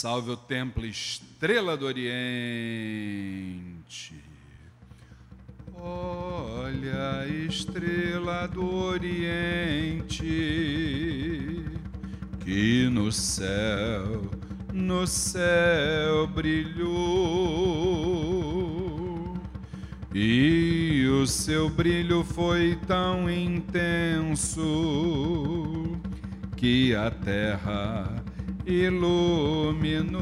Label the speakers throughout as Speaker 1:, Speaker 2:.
Speaker 1: Salve o templo Estrela do Oriente. Olha estrela do Oriente que no céu, no céu brilhou. E o seu brilho foi tão intenso que a terra iluminou.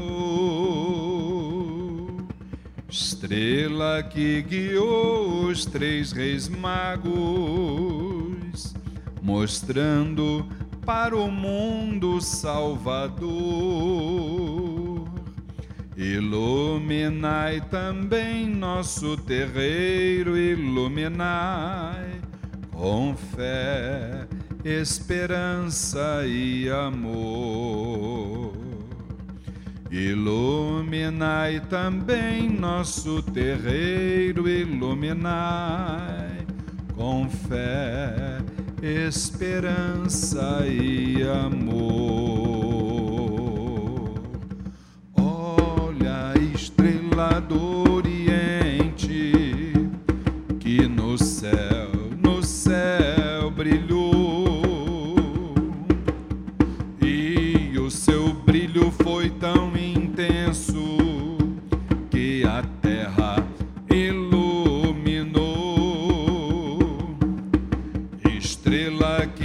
Speaker 1: Estrela que guiou os três reis magos, mostrando para o mundo Salvador. Iluminai também nosso terreiro, iluminai com fé esperança e amor. Iluminai também nosso terreiro, iluminai com fé, esperança e amor.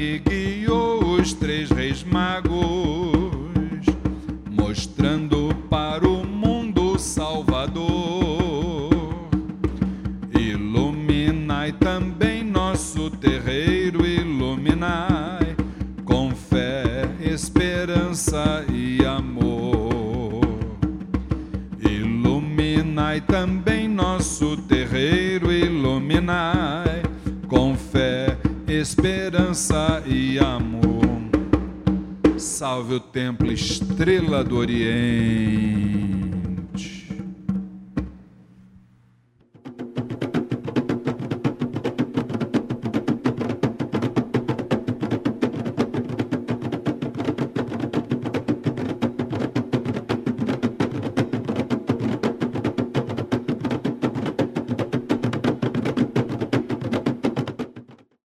Speaker 1: Que guiou os três reis magos, mostrando para o mundo Salvador. Iluminai também nosso terreiro, iluminai com fé, esperança e iluminai também nosso terreiro, iluminai esperança e amor. Salve o templo, estrela do Oriente.